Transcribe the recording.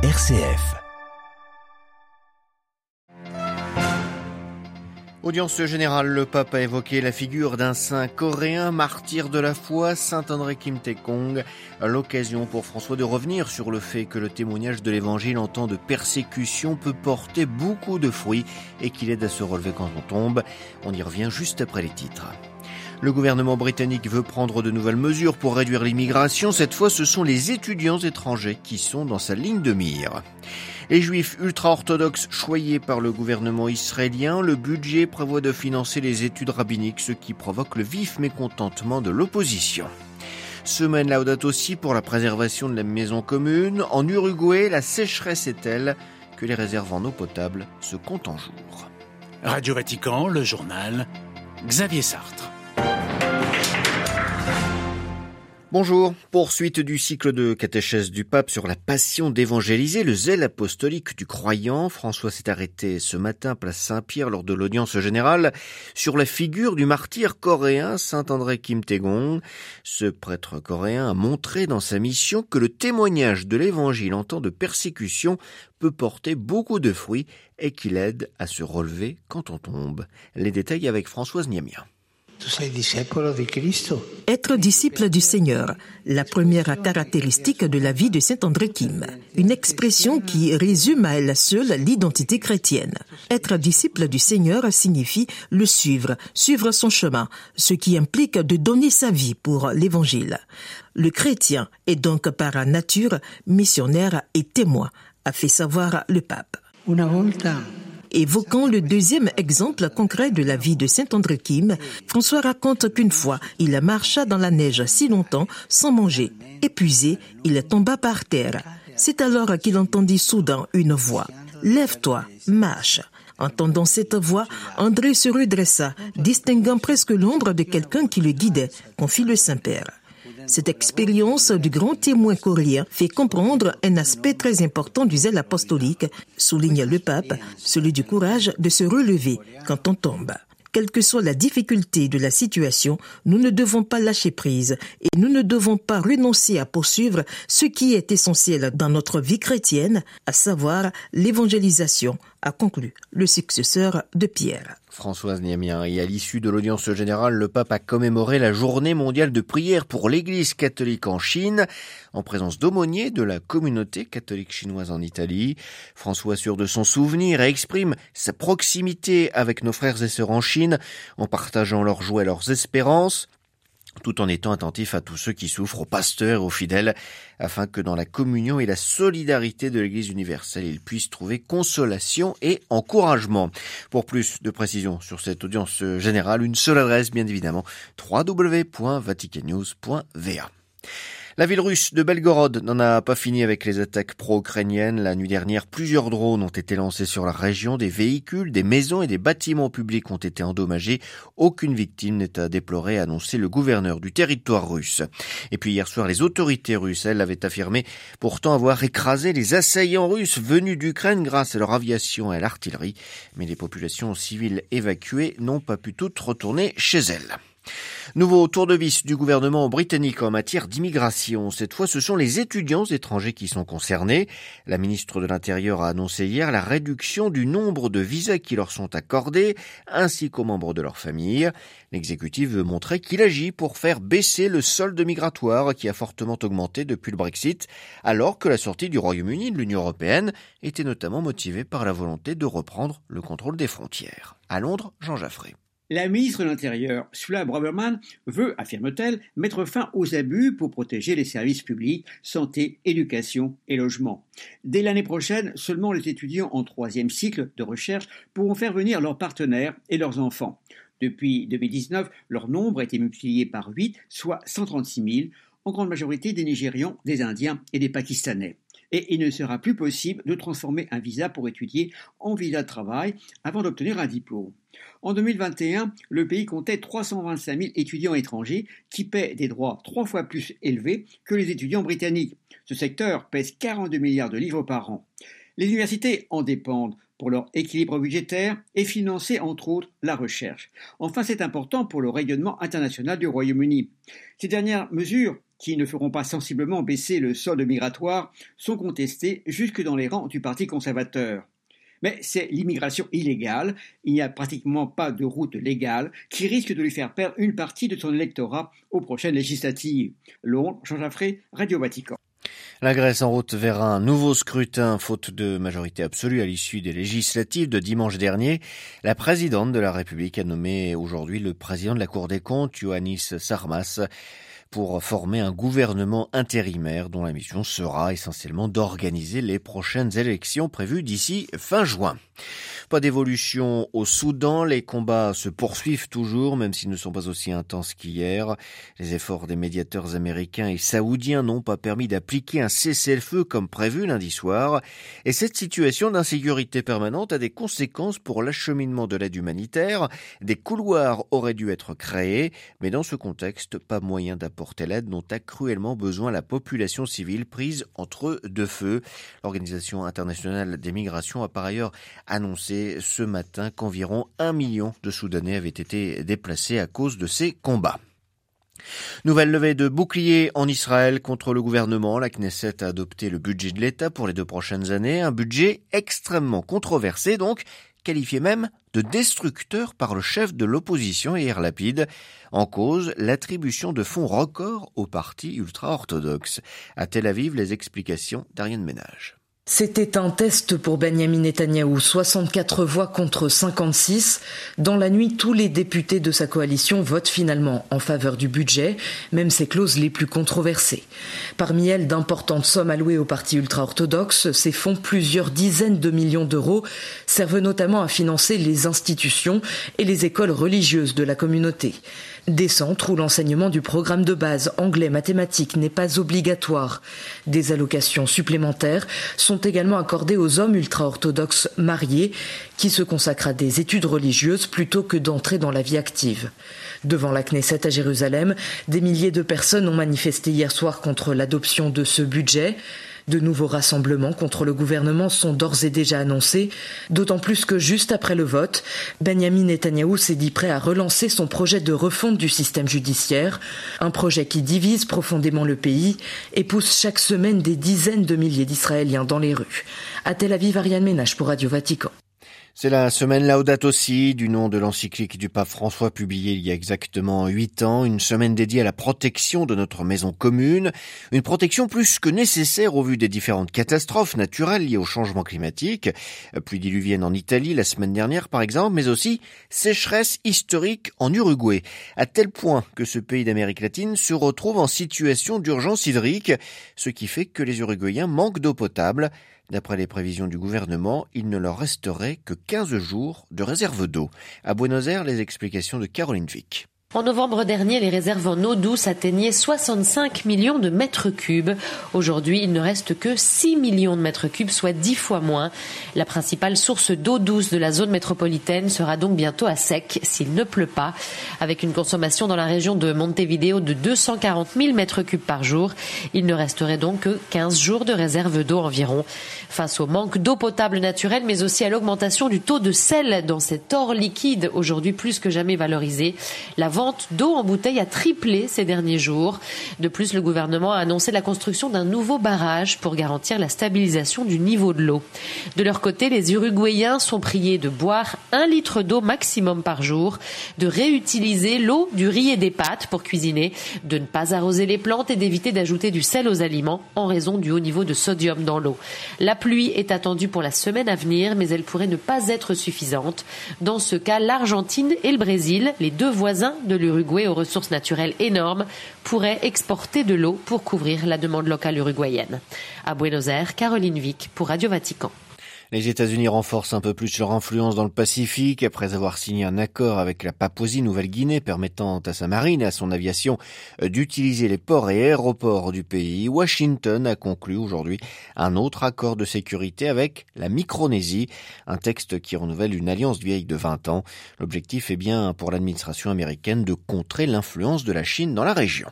RCF. Audience générale, le pape a évoqué la figure d'un saint coréen, martyr de la foi, saint André Kim Tae-kong. L'occasion pour François de revenir sur le fait que le témoignage de l'évangile en temps de persécution peut porter beaucoup de fruits et qu'il aide à se relever quand on tombe. On y revient juste après les titres. Le gouvernement britannique veut prendre de nouvelles mesures pour réduire l'immigration. Cette fois, ce sont les étudiants étrangers qui sont dans sa ligne de mire. Les juifs ultra-orthodoxes choyés par le gouvernement israélien, le budget prévoit de financer les études rabbiniques, ce qui provoque le vif mécontentement de l'opposition. Semaine laudate aussi pour la préservation de la maison commune. En Uruguay, la sécheresse est telle que les réserves en eau potable se comptent en jours. Radio Vatican, le journal, Xavier Sartre. Bonjour. Poursuite du cycle de catéchèse du pape sur la passion d'évangéliser, le zèle apostolique du croyant. François s'est arrêté ce matin place Saint-Pierre lors de l'audience générale sur la figure du martyr coréen Saint André Kim Tae-gong. Ce prêtre coréen a montré dans sa mission que le témoignage de l'évangile en temps de persécution peut porter beaucoup de fruits et qu'il aide à se relever quand on tombe. Les détails avec Françoise Niamia. Être disciple du Seigneur, la première caractéristique de la vie de Saint André Kim, une expression qui résume à elle seule l'identité chrétienne. Être disciple du Seigneur signifie le suivre, suivre son chemin, ce qui implique de donner sa vie pour l'Évangile. Le chrétien est donc par nature missionnaire et témoin, a fait savoir le pape. Évoquant le deuxième exemple concret de la vie de Saint André Kim, François raconte qu'une fois, il marcha dans la neige si longtemps sans manger. Épuisé, il tomba par terre. C'est alors qu'il entendit soudain une voix. Lève-toi, marche. Entendant cette voix, André se redressa, distinguant presque l'ombre de quelqu'un qui le guidait, confie le Saint-Père. Cette expérience du grand témoin coréen fait comprendre un aspect très important du zèle apostolique, souligne le pape, celui du courage de se relever quand on tombe. Quelle que soit la difficulté de la situation, nous ne devons pas lâcher prise et nous ne devons pas renoncer à poursuivre ce qui est essentiel dans notre vie chrétienne, à savoir l'évangélisation, a conclu le successeur de Pierre. Françoise Niamien. Et à l'issue de l'audience générale, le pape a commémoré la journée mondiale de prière pour l'Église catholique en Chine, en présence d'aumôniers de la communauté catholique chinoise en Italie. François assure de son souvenir exprime sa proximité avec nos frères et sœurs en Chine, en partageant leurs joies et leurs espérances tout en étant attentif à tous ceux qui souffrent, aux pasteurs, aux fidèles, afin que dans la communion et la solidarité de l'Église universelle, ils puissent trouver consolation et encouragement. Pour plus de précisions sur cette audience générale, une seule adresse, bien évidemment, www.vaticannews.va. La ville russe de Belgorod n'en a pas fini avec les attaques pro-ukrainiennes. La nuit dernière, plusieurs drones ont été lancés sur la région. Des véhicules, des maisons et des bâtiments publics ont été endommagés. Aucune victime n'est à déplorer, a annoncé le gouverneur du territoire russe. Et puis hier soir, les autorités russes, elles, avaient affirmé pourtant avoir écrasé les assaillants russes venus d'Ukraine grâce à leur aviation et à l'artillerie. Mais les populations civiles évacuées n'ont pas pu toutes retourner chez elles. Nouveau tour de vis du gouvernement britannique en matière d'immigration. Cette fois, ce sont les étudiants étrangers qui sont concernés. La ministre de l'Intérieur a annoncé hier la réduction du nombre de visas qui leur sont accordés, ainsi qu'aux membres de leur famille. L'exécutif veut montrer qu'il agit pour faire baisser le solde migratoire qui a fortement augmenté depuis le Brexit, alors que la sortie du Royaume-Uni de l'Union européenne était notamment motivée par la volonté de reprendre le contrôle des frontières. À Londres, Jean Jaffré. La ministre de l'Intérieur, Sula Braverman, veut, affirme-t-elle, mettre fin aux abus pour protéger les services publics, santé, éducation et logement. Dès l'année prochaine, seulement les étudiants en troisième cycle de recherche pourront faire venir leurs partenaires et leurs enfants. Depuis 2019, leur nombre a été multiplié par 8, soit 136 000, en grande majorité des Nigérians, des Indiens et des Pakistanais et il ne sera plus possible de transformer un visa pour étudier en visa de travail avant d'obtenir un diplôme. En 2021, le pays comptait 325 000 étudiants étrangers qui paient des droits trois fois plus élevés que les étudiants britanniques. Ce secteur pèse 42 milliards de livres par an. Les universités en dépendent pour leur équilibre budgétaire et financer entre autres la recherche. Enfin, c'est important pour le rayonnement international du Royaume-Uni. Ces dernières mesures qui ne feront pas sensiblement baisser le solde migratoire, sont contestés jusque dans les rangs du Parti conservateur. Mais c'est l'immigration illégale, il n'y a pratiquement pas de route légale, qui risque de lui faire perdre une partie de son électorat aux prochaines législatives. Londres. La Grèce en route vers un nouveau scrutin, faute de majorité absolue à l'issue des législatives de dimanche dernier. La présidente de la République a nommé aujourd'hui le président de la Cour des comptes, Ioannis Sarmas pour former un gouvernement intérimaire dont la mission sera essentiellement d'organiser les prochaines élections prévues d'ici fin juin. Pas d'évolution au Soudan, les combats se poursuivent toujours, même s'ils ne sont pas aussi intenses qu'hier. Les efforts des médiateurs américains et saoudiens n'ont pas permis d'appliquer un cessez-le-feu comme prévu lundi soir, et cette situation d'insécurité permanente a des conséquences pour l'acheminement de l'aide humanitaire. Des couloirs auraient dû être créés, mais dans ce contexte, pas moyen d'apporter l'aide dont a cruellement besoin la population civile prise entre deux feux. L'Organisation internationale des migrations a par ailleurs annoncé ce matin qu'environ un million de Soudanais avaient été déplacés à cause de ces combats. Nouvelle levée de boucliers en Israël contre le gouvernement. La Knesset a adopté le budget de l'État pour les deux prochaines années. Un budget extrêmement controversé, donc qualifié même de destructeur par le chef de l'opposition Yair Lapide. En cause, l'attribution de fonds records au parti ultra-orthodoxe. À Tel Aviv, les explications d'Ariane Ménage. C'était un test pour Benjamin Netanyahou, 64 voix contre 56. Dans la nuit, tous les députés de sa coalition votent finalement en faveur du budget, même ses clauses les plus controversées. Parmi elles, d'importantes sommes allouées au parti ultra-orthodoxe, ces fonds, plusieurs dizaines de millions d'euros, servent notamment à financer les institutions et les écoles religieuses de la communauté. Des centres où l'enseignement du programme de base anglais-mathématiques n'est pas obligatoire. Des allocations supplémentaires sont également accordées aux hommes ultra-orthodoxes mariés qui se consacrent à des études religieuses plutôt que d'entrer dans la vie active. Devant la Knesset à Jérusalem, des milliers de personnes ont manifesté hier soir contre l'adoption de ce budget. De nouveaux rassemblements contre le gouvernement sont d'ores et déjà annoncés, d'autant plus que juste après le vote, Benjamin Netanyahou s'est dit prêt à relancer son projet de refonte du système judiciaire, un projet qui divise profondément le pays et pousse chaque semaine des dizaines de milliers d'Israéliens dans les rues. À Tel Aviv, Ariane Ménage pour Radio Vatican. C'est la semaine Laudato aussi, du nom de l'encyclique du pape François publiée il y a exactement huit ans, une semaine dédiée à la protection de notre maison commune, une protection plus que nécessaire au vu des différentes catastrophes naturelles liées au changement climatique, pluie diluvienne en Italie la semaine dernière par exemple, mais aussi sécheresse historique en Uruguay, à tel point que ce pays d'Amérique latine se retrouve en situation d'urgence hydrique, ce qui fait que les Uruguayens manquent d'eau potable. D'après les prévisions du gouvernement, il ne leur resterait que 15 jours de réserve d'eau. À Buenos Aires, les explications de Caroline Vick. En novembre dernier, les réserves en eau douce atteignaient 65 millions de mètres cubes. Aujourd'hui, il ne reste que 6 millions de mètres cubes, soit 10 fois moins. La principale source d'eau douce de la zone métropolitaine sera donc bientôt à sec s'il ne pleut pas. Avec une consommation dans la région de Montevideo de 240 000 mètres cubes par jour, il ne resterait donc que 15 jours de réserve d'eau environ. Face au manque d'eau potable naturelle, mais aussi à l'augmentation du taux de sel dans cet or liquide, aujourd'hui plus que jamais valorisé, vente d'eau en bouteille a triplé ces derniers jours. De plus, le gouvernement a annoncé la construction d'un nouveau barrage pour garantir la stabilisation du niveau de l'eau. De leur côté, les Uruguayens sont priés de boire un litre d'eau maximum par jour, de réutiliser l'eau du riz et des pâtes pour cuisiner, de ne pas arroser les plantes et d'éviter d'ajouter du sel aux aliments en raison du haut niveau de sodium dans l'eau. La pluie est attendue pour la semaine à venir, mais elle pourrait ne pas être suffisante. Dans ce cas, l'Argentine et le Brésil, les deux voisins de l'Uruguay aux ressources naturelles énormes pourrait exporter de l'eau pour couvrir la demande locale uruguayenne. À Buenos Aires, Caroline Vic pour Radio Vatican. Les États-Unis renforcent un peu plus leur influence dans le Pacifique après avoir signé un accord avec la Papouasie-Nouvelle-Guinée permettant à sa marine et à son aviation euh, d'utiliser les ports et aéroports du pays. Washington a conclu aujourd'hui un autre accord de sécurité avec la Micronésie, un texte qui renouvelle une alliance vieille de 20 ans. L'objectif est bien pour l'administration américaine de contrer l'influence de la Chine dans la région.